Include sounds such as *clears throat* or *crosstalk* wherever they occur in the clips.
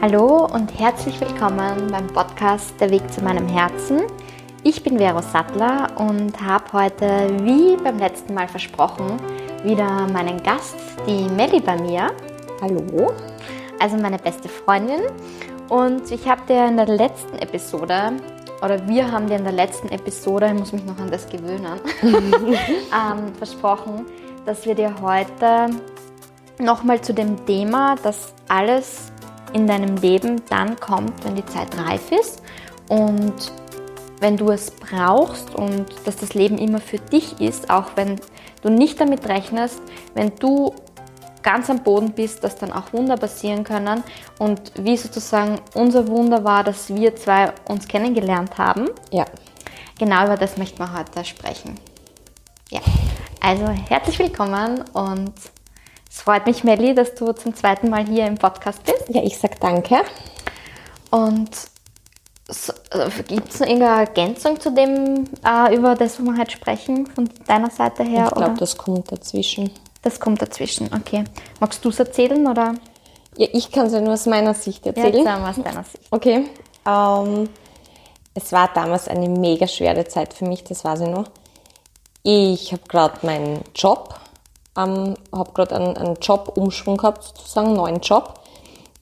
Hallo und herzlich willkommen beim Podcast Der Weg zu meinem Herzen. Ich bin Vero Sattler und habe heute, wie beim letzten Mal versprochen, wieder meinen Gast, die Melli bei mir. Hallo. Also meine beste Freundin. Und ich habe dir in der letzten Episode, oder wir haben dir in der letzten Episode, ich muss mich noch an das gewöhnen, *laughs* ähm, versprochen, dass wir dir heute nochmal zu dem Thema, dass alles in deinem Leben dann kommt, wenn die Zeit reif ist und wenn du es brauchst und dass das Leben immer für dich ist, auch wenn du nicht damit rechnest, wenn du ganz am Boden bist, dass dann auch Wunder passieren können. Und wie sozusagen unser Wunder war, dass wir zwei uns kennengelernt haben. Ja. Genau über das möchten wir heute sprechen. Ja, also herzlich willkommen und es freut mich, Melli, dass du zum zweiten Mal hier im Podcast bist. Ja, ich sag danke. Und so, äh, gibt es noch irgendeine Ergänzung zu dem, äh, über das, was wir heute sprechen, von deiner Seite her? Ich glaube, das kommt dazwischen. Das kommt dazwischen, okay. Magst du es erzählen oder? Ja, ich kann es ja nur aus meiner Sicht erzählen. Ja, aus deiner Sicht. Okay. Ähm, es war damals eine mega schwere Zeit für mich, das weiß ich noch. Ich habe gerade meinen Job, ähm, habe gerade einen, einen Jobumschwung gehabt, sozusagen, einen neuen Job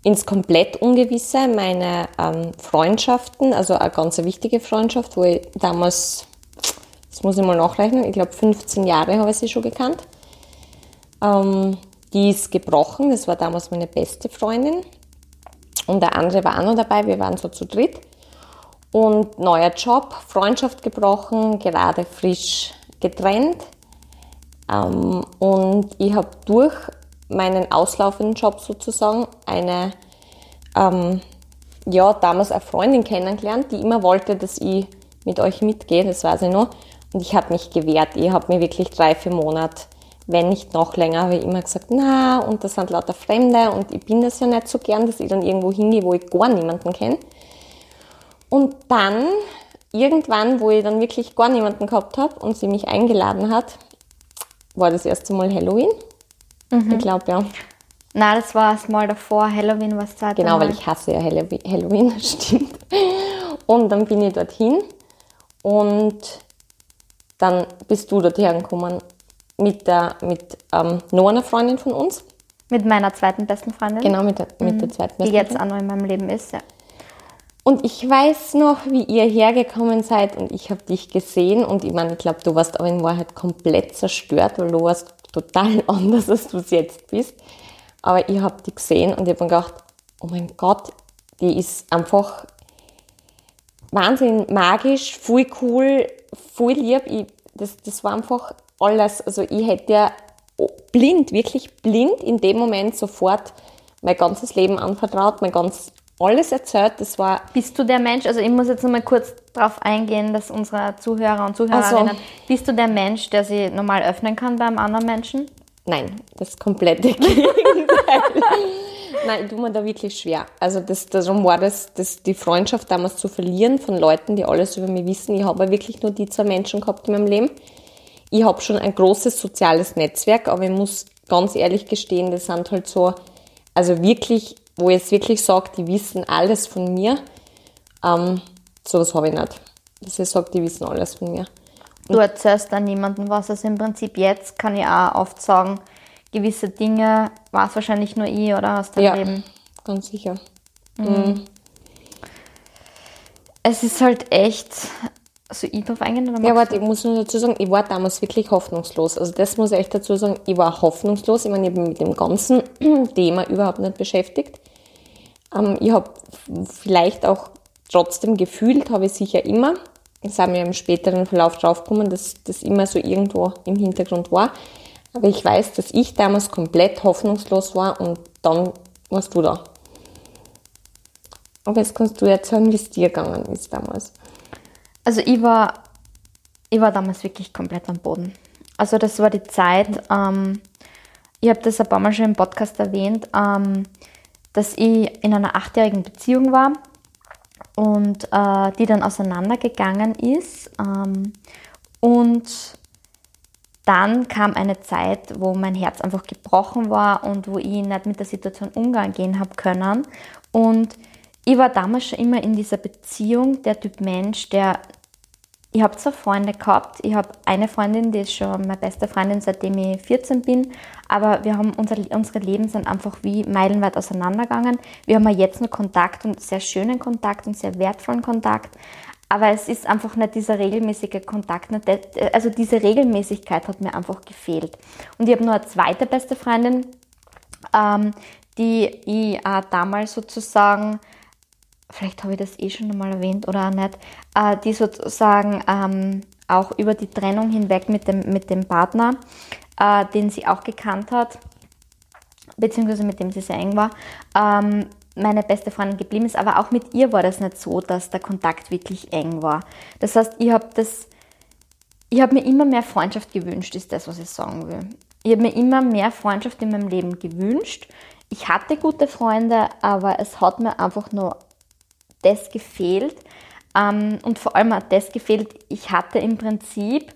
ins komplett Ungewisse meine ähm, Freundschaften, also eine ganz wichtige Freundschaft, wo ich damals, das muss ich mal nachrechnen, ich glaube 15 Jahre habe ich sie schon gekannt. Ähm, die ist gebrochen, das war damals meine beste Freundin. Und der andere war auch noch dabei, wir waren so zu dritt. Und neuer Job, Freundschaft gebrochen, gerade frisch getrennt. Ähm, und ich habe durch meinen auslaufenden Job sozusagen eine, ähm, ja, damals eine Freundin kennengelernt, die immer wollte, dass ich mit euch mitgehe, das weiß ich noch. Und ich habe mich gewehrt. Ich habe mir wirklich drei, vier Monate, wenn nicht noch länger, habe ich immer gesagt, na, und das sind lauter Fremde und ich bin das ja nicht so gern, dass ich dann irgendwo hingehe, wo ich gar niemanden kenne. Und dann, irgendwann, wo ich dann wirklich gar niemanden gehabt habe und sie mich eingeladen hat, war das erste Mal Halloween. Mhm. Ich glaube, ja. Na, das war es mal davor. Halloween war es Zeit. Genau, weil ich hasse ja Halloween, *laughs* stimmt. Und dann bin ich dorthin und dann bist du dorthin gekommen mit, der, mit ähm, noch einer Freundin von uns. Mit meiner zweiten besten Freundin. Genau, mit der, mit der mhm. zweiten besten Die jetzt auch noch in meinem Leben ist, ja. Und ich weiß noch, wie ihr hergekommen seid und ich habe dich gesehen und ich meine, ich glaube, du warst aber in Wahrheit komplett zerstört, weil du warst total *laughs* anders, als du es jetzt bist. Aber ich habe die gesehen und ich habe mir gedacht, oh mein Gott, die ist einfach wahnsinnig magisch, voll cool, voll lieb. Ich, das, das war einfach alles. Also ich hätte ja blind, wirklich blind in dem Moment sofort mein ganzes Leben anvertraut, mein ganz alles erzählt. Das war. Bist du der Mensch? Also ich muss jetzt nochmal kurz darauf eingehen, dass unsere Zuhörer und Zuhörerinnen. Also, bist du der Mensch, der sie normal öffnen kann beim anderen Menschen? Nein, das komplette *laughs* Gegenteil. Nein, ich tue mir da wirklich schwer. Also das, darum war das, das, die Freundschaft damals zu verlieren von Leuten, die alles über mich wissen. Ich habe wirklich nur die zwei Menschen gehabt in meinem Leben. Ich habe schon ein großes soziales Netzwerk, aber ich muss ganz ehrlich gestehen, das sind halt so, also wirklich wo ich jetzt wirklich sage, die wissen alles von mir. Ähm, sowas habe ich nicht. Dass ich sage, die wissen alles von mir. Und du erzählst dann niemandem was. Also im Prinzip jetzt kann ich auch oft sagen, gewisse Dinge war es wahrscheinlich nur ich oder aus deinem ja, Leben. ganz sicher. Mhm. Mhm. Es ist halt echt so? Oder ja, warte, ich muss nur dazu sagen, ich war damals wirklich hoffnungslos. Also das muss ich echt dazu sagen, ich war hoffnungslos. Ich meine, ich mich mit dem ganzen *clears throat* Thema überhaupt nicht beschäftigt. Ähm, ich habe vielleicht auch trotzdem gefühlt, habe ich sicher immer, das haben wir im späteren Verlauf draufgekommen, dass das immer so irgendwo im Hintergrund war. Aber ich weiß, dass ich damals komplett hoffnungslos war und dann warst du da. Aber jetzt kannst du erzählen, wie es dir gegangen ist damals. Also ich war, ich war damals wirklich komplett am Boden. Also das war die Zeit, ähm, ich habe das ein paar Mal schon im Podcast erwähnt, ähm, dass ich in einer achtjährigen Beziehung war und äh, die dann auseinandergegangen ist. Ähm, und dann kam eine Zeit, wo mein Herz einfach gebrochen war und wo ich nicht mit der Situation umgehen habe können. Und ich war damals schon immer in dieser Beziehung, der Typ Mensch, der ich habe zwar Freunde gehabt, ich habe eine Freundin, die ist schon meine beste Freundin, seitdem ich 14 bin, aber wir haben unser, unsere Leben sind einfach wie meilenweit auseinandergegangen. Wir haben ja jetzt noch Kontakt und sehr schönen Kontakt und sehr wertvollen Kontakt, aber es ist einfach nicht dieser regelmäßige Kontakt, also diese Regelmäßigkeit hat mir einfach gefehlt. Und ich habe nur eine zweite beste Freundin, ähm, die ich äh, damals sozusagen vielleicht habe ich das eh schon einmal erwähnt oder auch nicht, äh, die sozusagen ähm, auch über die Trennung hinweg mit dem, mit dem Partner, äh, den sie auch gekannt hat, beziehungsweise mit dem sie sehr eng war, ähm, meine beste Freundin geblieben ist. Aber auch mit ihr war das nicht so, dass der Kontakt wirklich eng war. Das heißt, ich habe das, ich habe mir immer mehr Freundschaft gewünscht, ist das, was ich sagen will. Ich habe mir immer mehr Freundschaft in meinem Leben gewünscht. Ich hatte gute Freunde, aber es hat mir einfach nur das gefehlt. Ähm, und vor allem hat das gefehlt, ich hatte im Prinzip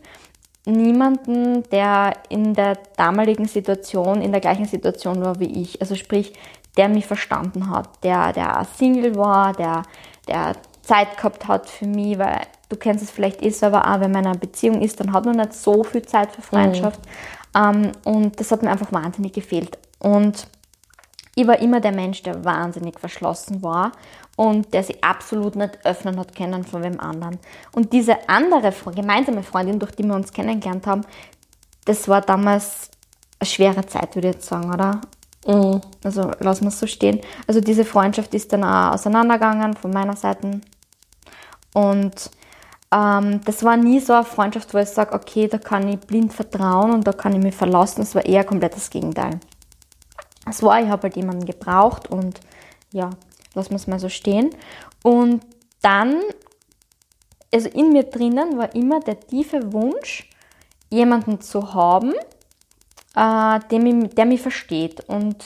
niemanden, der in der damaligen Situation, in der gleichen Situation war wie ich. Also sprich, der mich verstanden hat, der, der Single war, der, der Zeit gehabt hat für mich, weil du kennst es vielleicht eh selber auch, wenn man in einer Beziehung ist, dann hat man nicht so viel Zeit für Freundschaft. Mhm. Ähm, und das hat mir einfach wahnsinnig gefehlt. Und ich war immer der Mensch, der wahnsinnig verschlossen war und der sich absolut nicht öffnen hat können von wem anderen. Und diese andere gemeinsame Freundin, durch die wir uns kennengelernt haben, das war damals eine schwere Zeit, würde ich jetzt sagen, oder? Mhm. Also lassen wir es so stehen. Also diese Freundschaft ist dann auch auseinandergegangen von meiner Seite. Und ähm, das war nie so eine Freundschaft, wo ich sage, okay, da kann ich blind vertrauen und da kann ich mich verlassen. Das war eher komplett das Gegenteil. Es war, ich habe halt jemanden gebraucht und ja, lassen wir es mal so stehen. Und dann, also in mir drinnen war immer der tiefe Wunsch, jemanden zu haben, äh, der, mich, der mich versteht. Und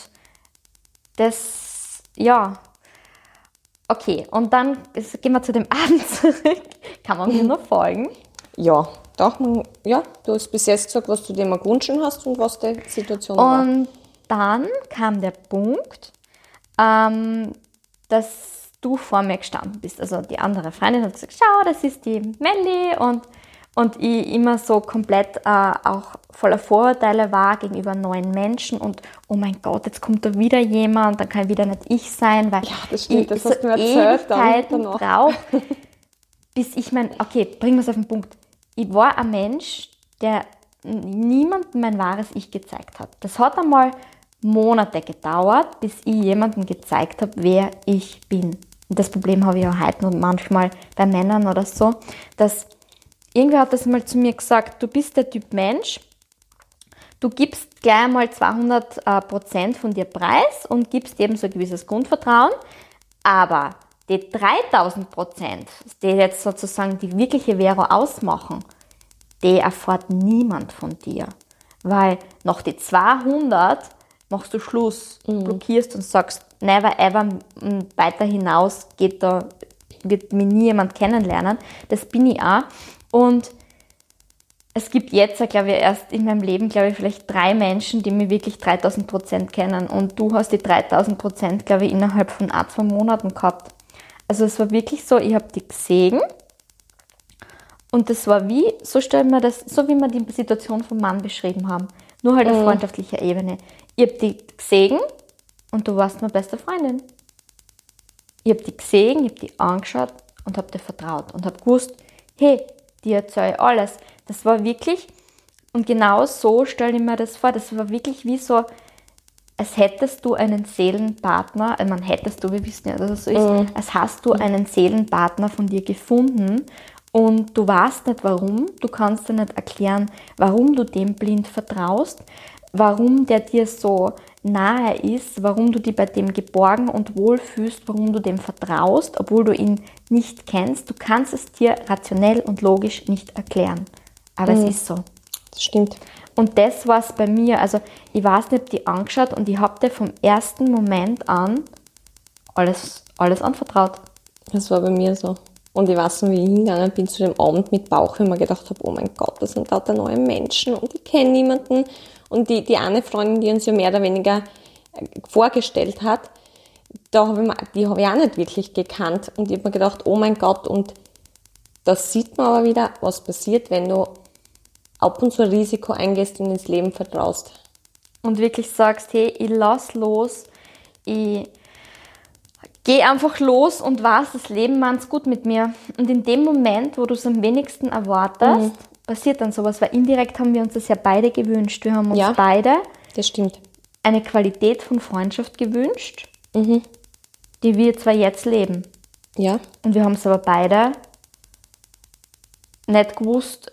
das, ja, okay. Und dann gehen wir zu dem *laughs* Abend zurück. Kann man mir noch folgen? Ja, doch, ja, du hast bis jetzt gesagt, was du dir mal gewünscht hast und was die Situation und war. Und dann kam der Punkt, ähm, dass du vor mir gestanden bist. Also die andere Freundin hat gesagt, schau, das ist die Melli und, und ich immer so komplett äh, auch voller Vorurteile war gegenüber neuen Menschen und oh mein Gott, jetzt kommt da wieder jemand, dann kann wieder nicht ich sein, weil ja, das stimmt, ich das so hast du mir erzählt, Ewigkeiten brauche, bis ich mein, okay, bringen wir es auf den Punkt. Ich war ein Mensch, der niemandem mein wahres Ich gezeigt hat. Das hat einmal Monate gedauert, bis ich jemandem gezeigt habe, wer ich bin. Und das Problem habe ich auch heute und manchmal bei Männern oder so, dass irgendwer hat das mal zu mir gesagt, du bist der Typ Mensch, du gibst gleich einmal 200 äh, Prozent von dir preis und gibst eben so ein gewisses Grundvertrauen, aber die 3000 Prozent, die jetzt sozusagen die wirkliche Vero ausmachen, die erfahrt niemand von dir. Weil noch die 200 machst du Schluss, mhm. blockierst und sagst, never ever weiter hinaus geht da, wird mir nie jemand kennenlernen. Das bin ich auch. Und es gibt jetzt, glaube ich, erst in meinem Leben, glaube ich, vielleicht drei Menschen, die mich wirklich 3000 Prozent kennen. Und du hast die 3000 Prozent, glaube ich, innerhalb von ein, zwei Monaten gehabt. Also es war wirklich so, ich habe die gesehen. Und das war wie, so stellen wir das, so wie wir die Situation vom Mann beschrieben haben. Nur halt auf mhm. freundschaftlicher Ebene. Ich habe die gesehen und du warst meine beste Freundin. Ich habe die gesehen, ich habe die angeschaut und habe dir vertraut und habe gewusst, hey, dir erzähle ich alles. Das war wirklich, und genau so stelle ich mir das vor, das war wirklich wie so, als hättest du einen Seelenpartner, also man hättest du, wir wissen ja, dass es so ist, mhm. als hast du einen Seelenpartner von dir gefunden und du weißt nicht warum, du kannst dir nicht erklären, warum du dem blind vertraust, warum der dir so nahe ist, warum du dich bei dem geborgen und wohl fühlst, warum du dem vertraust, obwohl du ihn nicht kennst. Du kannst es dir rationell und logisch nicht erklären. Aber mhm. es ist so. Das stimmt. Und das war es bei mir. Also ich weiß nicht, ob die angeschaut und ich habe dir vom ersten Moment an alles, alles anvertraut. Das war bei mir so. Und ich weiß noch, wie ich hingegangen bin zu dem Abend mit Bauch, wenn ich mir gedacht habe, oh mein Gott, das sind lauter neue Menschen und ich kenne niemanden. Und die, die eine Freundin, die uns ja mehr oder weniger äh, vorgestellt hat, da habe ich, mir, die habe ich auch nicht wirklich gekannt. Und ich habe mir gedacht, oh mein Gott, und das sieht man aber wieder, was passiert, wenn du ab und zu ein Risiko eingehst und ins Leben vertraust. Und wirklich sagst, hey, ich lass los, ich geh einfach los und weiß, das Leben meint's gut mit mir. Und in dem Moment, wo du es am wenigsten erwartest, mhm. Passiert dann sowas, weil indirekt haben wir uns das ja beide gewünscht. Wir haben uns ja, beide das stimmt. eine Qualität von Freundschaft gewünscht, mhm. die wir zwar jetzt leben. Ja. Und wir haben es aber beide nicht gewusst,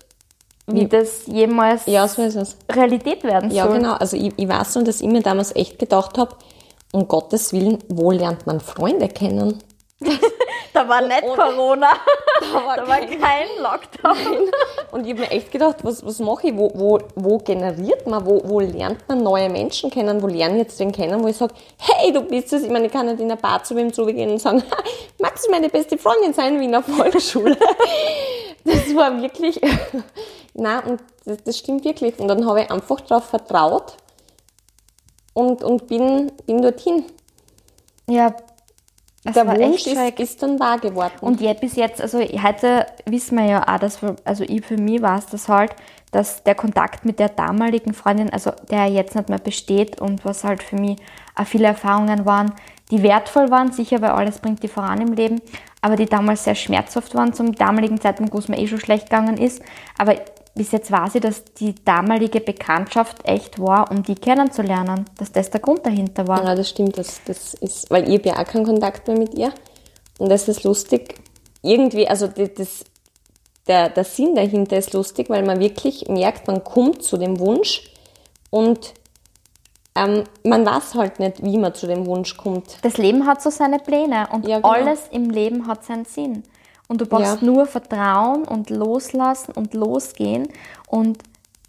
wie das jemals ja, so ist es. Realität werden soll. Ja, genau. Also ich, ich weiß nur, dass ich mir damals echt gedacht habe, um Gottes Willen, wo lernt man Freunde kennen? *laughs* da war nicht und, Corona, *laughs* da war, da kein, war kein Lockdown. Nein. Und ich habe mir echt gedacht, was, was mache ich? Wo, wo, wo generiert man? Wo, wo lernt man neue Menschen kennen? Wo lerne ich jetzt den kennen, wo ich sage, hey, du bist es. Ich meine, ich kann nicht in eine Bar zu wem zugehen und sagen, *laughs* magst du meine beste Freundin sein wie in der Volksschule? *laughs* das war wirklich, nein, und das, das stimmt wirklich. Und dann habe ich einfach darauf vertraut und, und bin, bin dorthin. Ja, der Wunsch ist, ist, dann wahr geworden. Und ja, bis jetzt, also heute wissen wir ja auch, dass, also ich für mich war es das halt, dass der Kontakt mit der damaligen Freundin, also der jetzt nicht mehr besteht und was halt für mich auch viele Erfahrungen waren, die wertvoll waren, sicher, weil alles bringt die voran im Leben, aber die damals sehr schmerzhaft waren zum damaligen Zeitpunkt, wo es mir eh schon schlecht gegangen ist. Aber bis jetzt weiß ich, dass die damalige Bekanntschaft echt war, um die kennenzulernen, dass das der Grund dahinter war. Ja, das stimmt, das, das ist, weil ich ja auch keinen Kontakt mehr mit ihr. Und das ist lustig. Irgendwie, also das, der, der Sinn dahinter ist lustig, weil man wirklich merkt, man kommt zu dem Wunsch und ähm, man weiß halt nicht, wie man zu dem Wunsch kommt. Das Leben hat so seine Pläne und ja, genau. alles im Leben hat seinen Sinn. Und du brauchst ja. nur Vertrauen und loslassen und losgehen und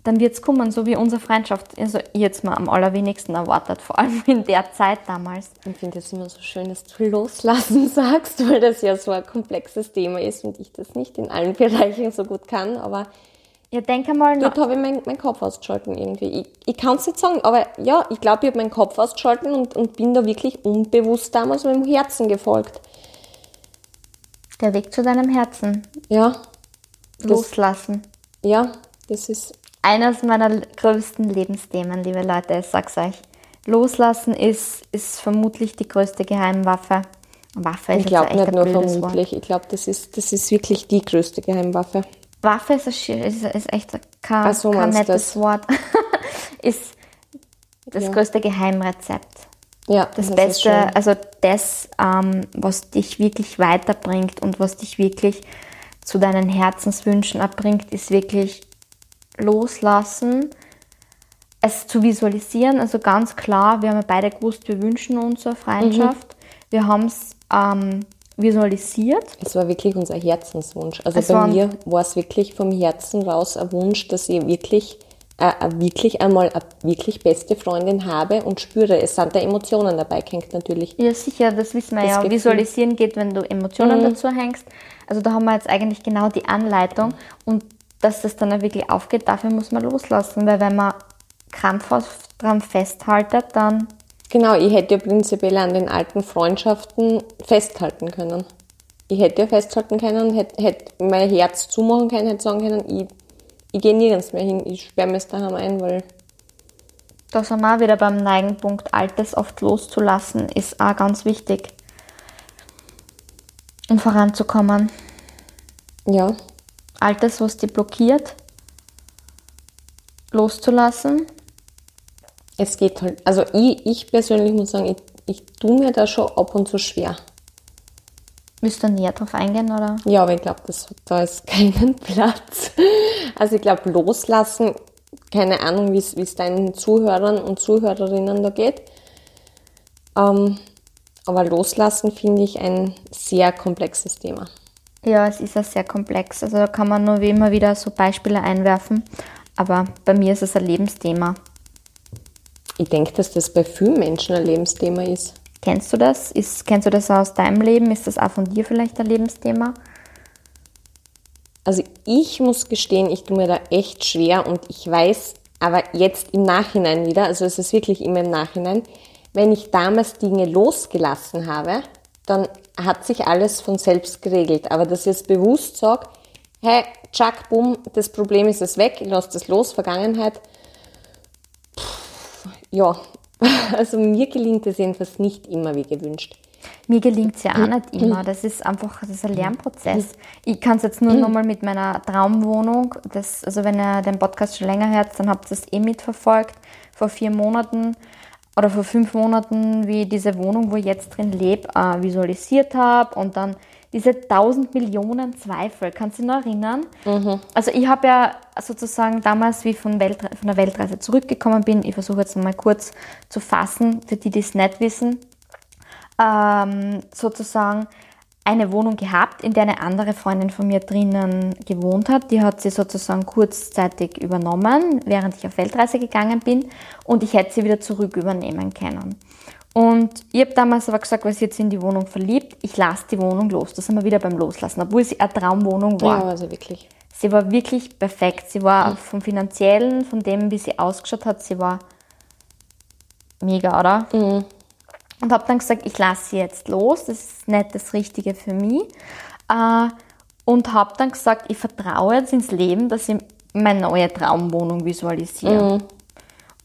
dann wird es kommen, so wie unsere Freundschaft, also jetzt mal am allerwenigsten erwartet, vor allem in der Zeit damals. Ich finde es immer so schön, dass du loslassen *laughs* sagst, weil das ja so ein komplexes Thema ist und ich das nicht in allen *laughs* Bereichen so gut kann, aber ja, denk einmal Dort habe ich meinen mein Kopf ausgeschalten irgendwie. Ich, ich kann es nicht sagen, aber ja, ich glaube, ich habe meinen Kopf ausgeschalten und, und bin da wirklich unbewusst damals meinem Herzen gefolgt. Der Weg zu deinem Herzen. Ja. Loslassen. Das, ja, das ist. Eines meiner größten Lebensthemen, liebe Leute, ich sag's euch. Loslassen ist, ist vermutlich die größte Geheimwaffe. Waffe ist ich glaube nicht nur vermutlich, Wort. ich glaube, das ist, das ist wirklich die größte Geheimwaffe. Waffe ist, ein, ist, ist echt kein, so, kein nettes das? Wort. *laughs* ist das ja. größte Geheimrezept. Ja, das, das Beste, also das, ähm, was dich wirklich weiterbringt und was dich wirklich zu deinen Herzenswünschen abbringt, ist wirklich loslassen, es zu visualisieren. Also ganz klar, wir haben ja beide gewusst, wir wünschen uns eine Freundschaft. Mhm. Wir haben es ähm, visualisiert. Es war wirklich unser Herzenswunsch. Also es bei mir war es wirklich vom Herzen raus ein Wunsch, dass ich wirklich, äh, wirklich einmal eine wirklich beste Freundin habe und spüre. Es sind da Emotionen dabei hängt natürlich. Ja, sicher, das wissen wir das ja. Visualisieren geht, wenn du Emotionen mhm. dazu hängst. Also da haben wir jetzt eigentlich genau die Anleitung und dass das dann auch wirklich aufgeht, dafür muss man loslassen, weil wenn man krampfhaft dran festhaltet, dann Genau, ich hätte ja prinzipiell an den alten Freundschaften festhalten können. Ich hätte ja festhalten können, hätte, hätte mein Herz zumachen können, hätte sagen können, ich, ich gehe nirgends mehr hin, ich sperre mir es daheim ein, weil. Da sind wir auch wieder beim Neigenpunkt, Altes oft loszulassen, ist auch ganz wichtig, um voranzukommen. Ja. Altes, was dich blockiert, loszulassen es geht halt, also ich, ich persönlich muss sagen, ich, ich tue mir da schon ab und zu schwer. Willst du näher drauf eingehen, oder? Ja, aber ich glaube, da ist keinen *laughs* Platz. Also ich glaube, loslassen, keine Ahnung, wie es deinen Zuhörern und Zuhörerinnen da geht. Ähm, aber loslassen finde ich ein sehr komplexes Thema. Ja, es ist ja sehr komplex. Also da kann man nur wie immer wieder so Beispiele einwerfen. Aber bei mir ist es ein Lebensthema. Ich denke, dass das bei vielen Menschen ein Lebensthema ist. Kennst du das? Ist, kennst du das aus deinem Leben? Ist das auch von dir vielleicht ein Lebensthema? Also ich muss gestehen, ich tue mir da echt schwer und ich weiß aber jetzt im Nachhinein wieder, also es ist wirklich immer im Nachhinein, wenn ich damals Dinge losgelassen habe, dann hat sich alles von selbst geregelt. Aber dass ich jetzt bewusst sage, hey, tschack, bumm, das Problem ist es weg, ich lasse das los, Vergangenheit. Pff, ja, *laughs* also mir gelingt es jedenfalls nicht immer wie gewünscht. Mir gelingt es ja auch nicht immer. Das ist einfach das ist ein Lernprozess. Ich kann es jetzt nur nochmal mit meiner Traumwohnung, das, also wenn ihr den Podcast schon länger hört, dann habt ihr das eh mitverfolgt. Vor vier Monaten oder vor fünf Monaten, wie ich diese Wohnung, wo ich jetzt drin lebe, äh, visualisiert habe und dann diese tausend Millionen Zweifel. Kannst du dich noch erinnern? Mhm. Also ich habe ja sozusagen damals, wie ich von, Welt, von der Weltreise zurückgekommen bin, ich versuche jetzt nochmal kurz zu fassen, für die, die es nicht wissen, ähm, sozusagen eine Wohnung gehabt, in der eine andere Freundin von mir drinnen gewohnt hat. Die hat sie sozusagen kurzzeitig übernommen, während ich auf Weltreise gegangen bin und ich hätte sie wieder zurück übernehmen können. Und ich habe damals aber gesagt, weil sie jetzt in die Wohnung verliebt, ich lasse die Wohnung los. Das sind wir wieder beim Loslassen, obwohl sie eine Traumwohnung war. Ja, also wirklich. Sie war wirklich perfekt. Sie war mhm. vom Finanziellen, von dem, wie sie ausgeschaut hat, sie war mega, oder? Mhm. Und habe dann gesagt, ich lasse sie jetzt los, das ist nicht das Richtige für mich. Äh, und habe dann gesagt, ich vertraue jetzt ins Leben, dass ich meine neue Traumwohnung visualisiere. Mhm.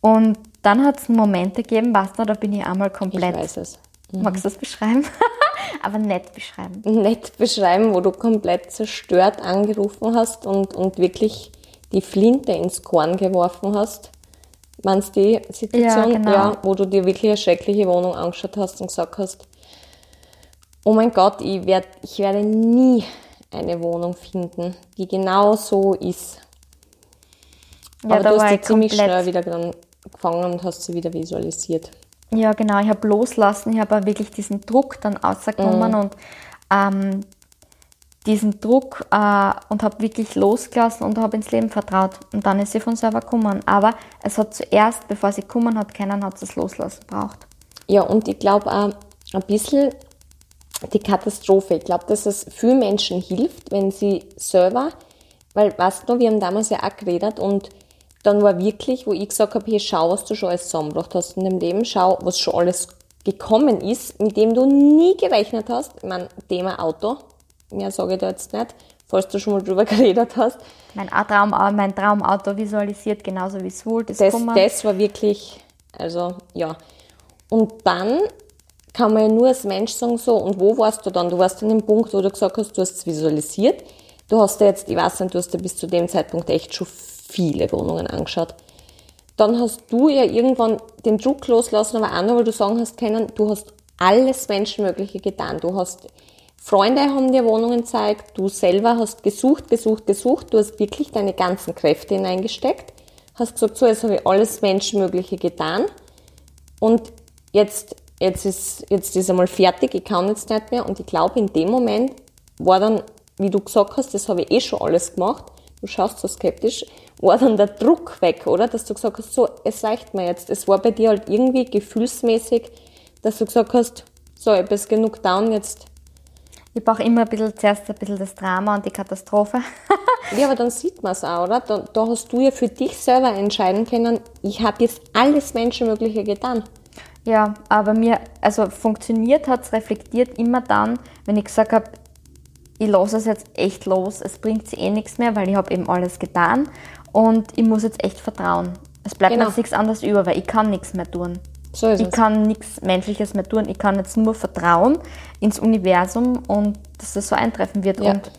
Und dann hat es einen Moment gegeben, du, da bin ich einmal komplett. Ich weiß es. Mhm. Magst du das beschreiben? *laughs* Aber nett beschreiben. Nett beschreiben, wo du komplett zerstört angerufen hast und, und wirklich die Flinte ins Korn geworfen hast. Meinst du die Situation? Ja, genau. ja, wo du dir wirklich eine schreckliche Wohnung angeschaut hast und gesagt hast, oh mein Gott, ich, werd, ich werde nie eine Wohnung finden, die genau so ist. Ja, Aber du hast die ziemlich schnell wieder gefangen und hast sie wieder visualisiert. Ja, genau. Ich habe loslassen, ich habe wirklich diesen Druck dann ausgenommen mhm. und ähm, diesen Druck äh, und habe wirklich losgelassen und habe ins Leben vertraut. Und dann ist sie von selber gekommen. Aber es hat zuerst, bevor sie gekommen hat, keinen hat es loslassen braucht. Ja, und ich glaube auch ein bisschen die Katastrophe. Ich glaube, dass es vielen Menschen hilft, wenn sie selber, weil, weißt du, wir haben damals ja auch geredet und dann war wirklich, wo ich gesagt habe, hier schau, was du schon alles zusammengebracht hast in deinem Leben, schau, was schon alles gekommen ist, mit dem du nie gerechnet hast. Ich meine, Thema Auto, mehr sage ich da jetzt nicht, falls du schon mal drüber *laughs* geredet hast. Mein, Traum, mein Traumauto visualisiert genauso wie es wohl. Das, das, das war wirklich, also ja. Und dann kann man ja nur als Mensch sagen, so, und wo warst du dann? Du warst an dem Punkt, wo du gesagt hast, du hast es visualisiert. Du hast ja jetzt, ich weiß nicht, du hast ja bis zu dem Zeitpunkt echt schon viele Wohnungen angeschaut. Dann hast du ja irgendwann den Druck loslassen, aber auch noch, weil du sagen hast können, du hast alles Menschenmögliche getan. Du hast Freunde haben dir Wohnungen gezeigt, du selber hast gesucht, gesucht, gesucht, du hast wirklich deine ganzen Kräfte hineingesteckt, hast gesagt, so, jetzt habe ich alles Menschenmögliche getan und jetzt, jetzt ist, jetzt ist einmal fertig, ich kann jetzt nicht mehr und ich glaube, in dem Moment war dann, wie du gesagt hast, das habe ich eh schon alles gemacht, du schaust so skeptisch, war dann der Druck weg, oder? Dass du gesagt hast, so, es reicht mir jetzt. Es war bei dir halt irgendwie gefühlsmäßig, dass du gesagt hast, so, ich bin genug down, jetzt. Ich brauche immer ein bisschen, zuerst ein bisschen das Drama und die Katastrophe. *laughs* ja, aber dann sieht man es auch, oder? Da, da, hast du ja für dich selber entscheiden können, ich habe jetzt alles Menschenmögliche getan. Ja, aber mir, also funktioniert hat es reflektiert immer dann, wenn ich gesagt habe, ich lasse es jetzt echt los, es bringt sich eh nichts mehr, weil ich habe eben alles getan und ich muss jetzt echt vertrauen. Es bleibt genau. mir nichts anderes über, weil ich kann nichts mehr tun. So ist ich es. kann nichts Menschliches mehr tun. Ich kann jetzt nur vertrauen ins Universum und dass das so eintreffen wird. Ja. Und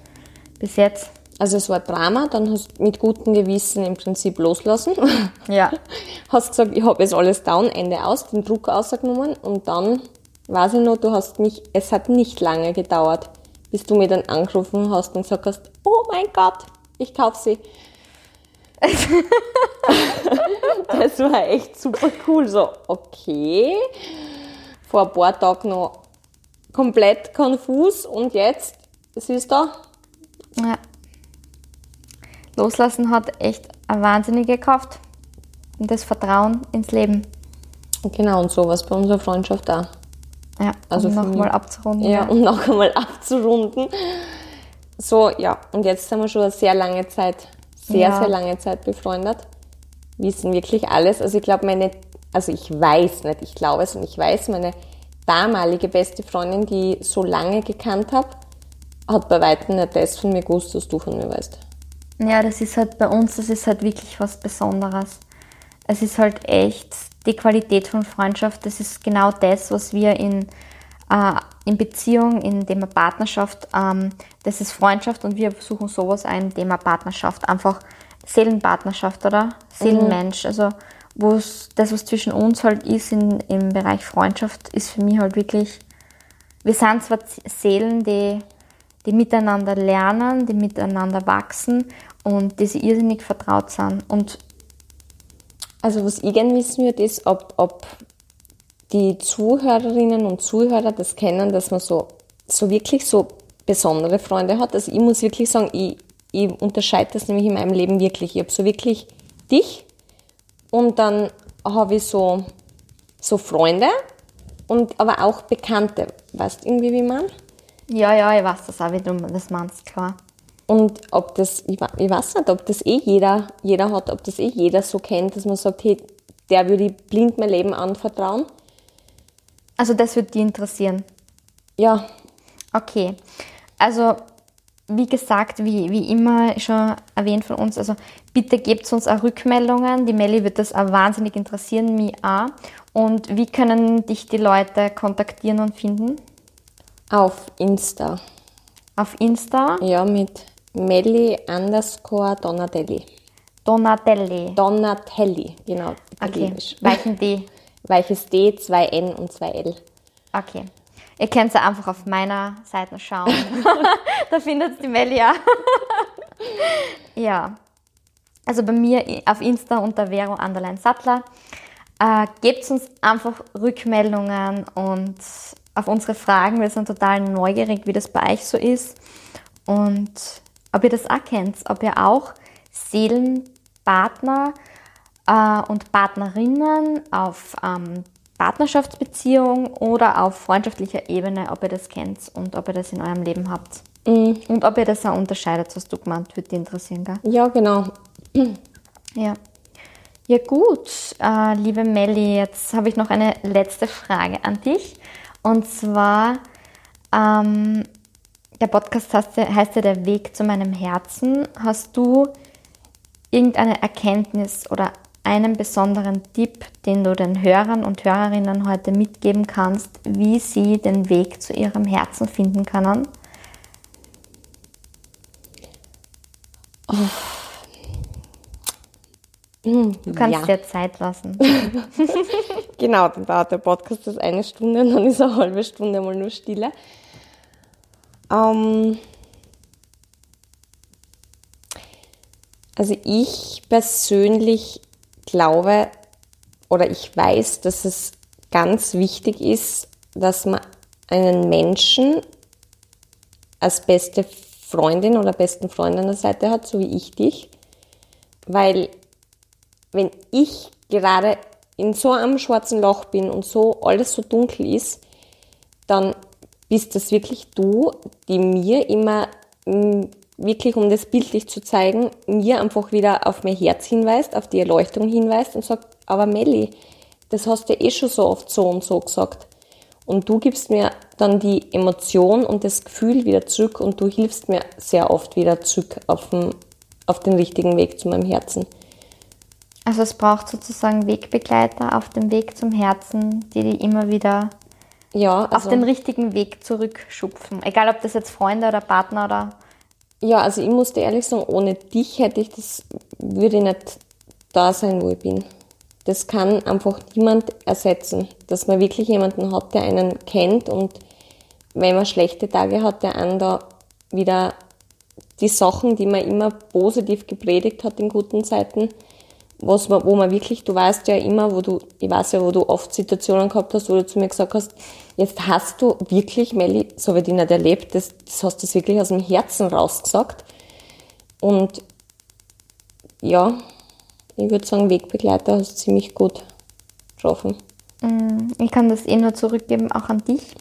bis jetzt. Also es war Drama, dann hast du mit gutem Gewissen im Prinzip loslassen. *laughs* Ja. hast gesagt, ich habe jetzt alles down, Ende aus, den Druck ausgenommen und dann weiß ich noch, du hast mich, es hat nicht lange gedauert, bis du mir dann angerufen hast und gesagt hast, oh mein Gott, ich kaufe sie. *laughs* das war echt super cool. So, okay. Vor ein paar Tagen noch komplett konfus und jetzt, siehst du? Ja. Loslassen hat echt eine wahnsinnige Kraft. Und das Vertrauen ins Leben. Genau, und sowas bei unserer Freundschaft auch. Ja, also um noch mal abzurunden. Ja, ja, um *laughs* noch einmal abzurunden. so, ja, und jetzt sind wir schon eine sehr lange Zeit, sehr, Ja. sehr lange Zeit befreundet. Wissen wirklich alles. Also ich glaube, meine, also ich weiß nicht, ich glaube es und ich weiß, meine damalige beste Freundin, die ich so lange gekannt habe, hat bei weitem nicht das von mir gewusst, was du von mir weißt. Ja, das ist halt bei uns, das ist halt wirklich was Besonderes. Es ist halt echt die Qualität von Freundschaft, das ist genau das, was wir in, äh, in Beziehung, in Thema Partnerschaft, ähm, das ist Freundschaft und wir versuchen sowas ein Thema Partnerschaft, einfach Seelenpartnerschaft, oder? Seelenmensch, also wo es das, was zwischen uns halt ist in, im Bereich Freundschaft, ist für mich halt wirklich, wir sind zwar Seelen, die, die miteinander lernen, die miteinander wachsen und die sich irrsinnig vertraut sind. Und Also was ich gerne wissen würde, ist, ob, ob die Zuhörerinnen und Zuhörer das kennen, dass man so, so wirklich so besondere Freunde hat. Also ich muss wirklich sagen, ich, ich unterscheide das nämlich in meinem Leben wirklich. Ich habe so wirklich dich und dann habe ich so, so Freunde und aber auch Bekannte. Weißt du irgendwie, wie man? ja, ja, ich weiß das auch, wie du das meinst, klar. Und ob das, ich, ich weiß nicht, ob das eh jeder, jeder hat, ob das eh jeder so kennt, dass man sagt, hey, der würde ich blind mein Leben anvertrauen. Also das würde dich interessieren. Ja, Okay, also wie gesagt, wie, wie immer schon erwähnt von uns, also bitte gebt uns auch Rückmeldungen. Die Melli wird das auch wahnsinnig interessieren, mich auch. Und wie können dich die Leute kontaktieren und finden? auf Insta. Auf Insta, Ja, mit Melli underscore Donatelli. Donatelli. Donatelli, genau, Okay, weichen D. *laughs* Weiches D, zwei N und zwei L. Okay. Ihr könnt ja einfach auf meiner Seite schauen. *laughs* da findet die Melli auch. *laughs* ja. Also bei mir auf Insta unter Vero Anderlein Sattler. Äh, gebt uns einfach Rückmeldungen und auf unsere Fragen. Wir sind total neugierig, wie das bei euch so ist. Und ob ihr das auch kennt, ob ihr auch Seelenpartner äh, und Partnerinnen auf ähm, Partnerschaftsbeziehung oder auf freundschaftlicher Ebene, ob ihr das kennt und ob ihr das in eurem Leben habt. Und ob ihr das auch unterscheidet, was du gemeint, würde dich interessieren, gell? Ja, genau. Ja. Ja gut, äh, liebe Melli, jetzt habe ich noch eine letzte Frage an dich. Und zwar, ähm, der Podcast heißt, ja- heißt ja Der Weg zu meinem Herzen. Hast du irgendeine Erkenntnis oder einen besonderen Tipp, den du den Hörern und Hörerinnen heute mitgeben kannst, wie sie den Weg zu ihrem Herzen finden können? Du kannst Ja. dir Zeit lassen. *laughs* Genau, dann dauert der Podcast das eine Stunde und dann ist eine halbe Stunde mal nur Stille. Ähm, also ich persönlich glaube oder ich weiß, dass es ganz wichtig ist, dass man einen Menschen als beste Freundin oder besten Freund an der Seite hat, so wie ich dich. Weil wenn ich gerade in so einem schwarzen Loch bin und so alles so dunkel ist, dann bist das wirklich du, die mir immer mm, wirklich, um das bildlich zu zeigen, mir einfach wieder auf mein Herz hinweist, auf die Erleuchtung hinweist und sagt, aber Melli, das hast du eh schon so oft so und so gesagt. Und du gibst mir dann die Emotion und das Gefühl wieder zurück und du hilfst mir sehr oft wieder zurück auf den, auf den richtigen Weg zu meinem Herzen. Also es braucht sozusagen Wegbegleiter auf dem Weg zum Herzen, die die immer wieder Ja, auf also, den richtigen Weg zurückschupfen. Egal, ob das jetzt Freunde oder Partner oder... ja, also ich muss dir ehrlich sagen, ohne dich hätte ich das, würde ich nicht da sein, wo ich bin. Das kann einfach niemand ersetzen, dass man wirklich jemanden hat, der einen kennt und wenn man schlechte Tage hat, der einen da wieder die Sachen, die man immer positiv gepredigt hat in guten Zeiten, was wo man wirklich, du weißt ja immer, wo du, ich weiß ja, wo du oft Situationen gehabt hast, wo du zu mir gesagt hast, jetzt hast du wirklich, Melli, so wie ich nicht erlebt, das, das hast du wirklich aus dem Herzen rausgesagt. Und ja, ich würde sagen, Wegbegleiter hast du ziemlich gut getroffen. Ich kann das eh nur zurückgeben, auch an dich.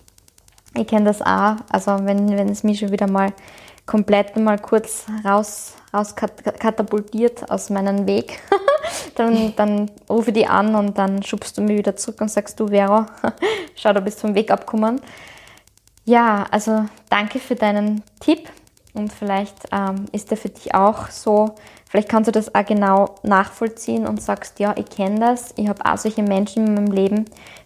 Ich kenne das auch. Also wenn, wenn es mich schon wieder mal komplett mal kurz raus, raus katapultiert aus meinem Weg. *laughs* dann, dann rufe ich die an und dann schubst du mich wieder zurück und sagst du, Vero, *laughs* schau, du bist vom Weg abgekommen. Ja, also danke für deinen Tipp und vielleicht ähm, ist der für dich auch so, vielleicht kannst du das auch genau nachvollziehen und sagst, ja, ich kenne das, ich habe auch solche Menschen in meinem Leben,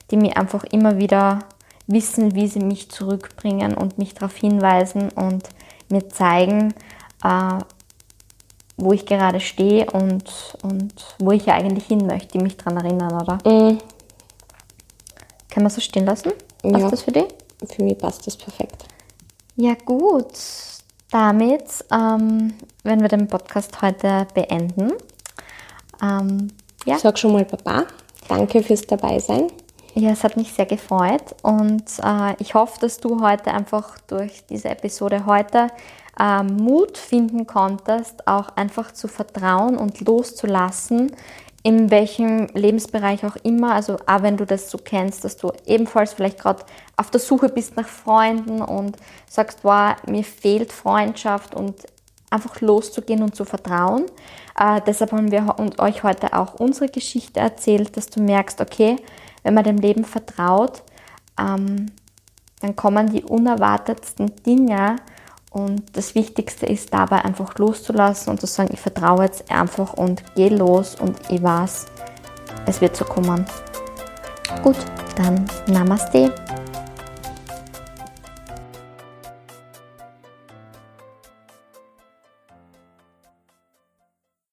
die mir einfach immer wieder wissen, wie sie mich zurückbringen und mich darauf hinweisen und mir zeigen, äh, wo ich gerade stehe und, und wo ich eigentlich hin möchte, die mich daran erinnern, oder? Mhm. Kann man so stehen lassen? Passt ja. das für dich? Für mich passt das perfekt. Ja, gut. Damit ähm, werden wir den Podcast heute beenden. Ähm, ja. Ich sag schon mal Papa. Danke fürs Dabeisein. Ja, es hat mich sehr gefreut und äh, ich hoffe, dass du heute einfach durch diese Episode heute äh, Mut finden konntest, auch einfach zu vertrauen und loszulassen, in welchem Lebensbereich auch immer. Also auch wenn du das so kennst, dass du ebenfalls vielleicht gerade auf der Suche bist nach Freunden und sagst, wow, mir fehlt Freundschaft und einfach loszugehen und zu vertrauen. Äh, deshalb haben wir euch heute auch unsere Geschichte erzählt, dass du merkst, okay, wenn man dem Leben vertraut, ähm, dann kommen die unerwartetsten Dinge und das Wichtigste ist dabei einfach loszulassen und zu sagen, ich vertraue jetzt einfach und gehe los und ich weiß, es wird so kommen. Gut, dann Namaste.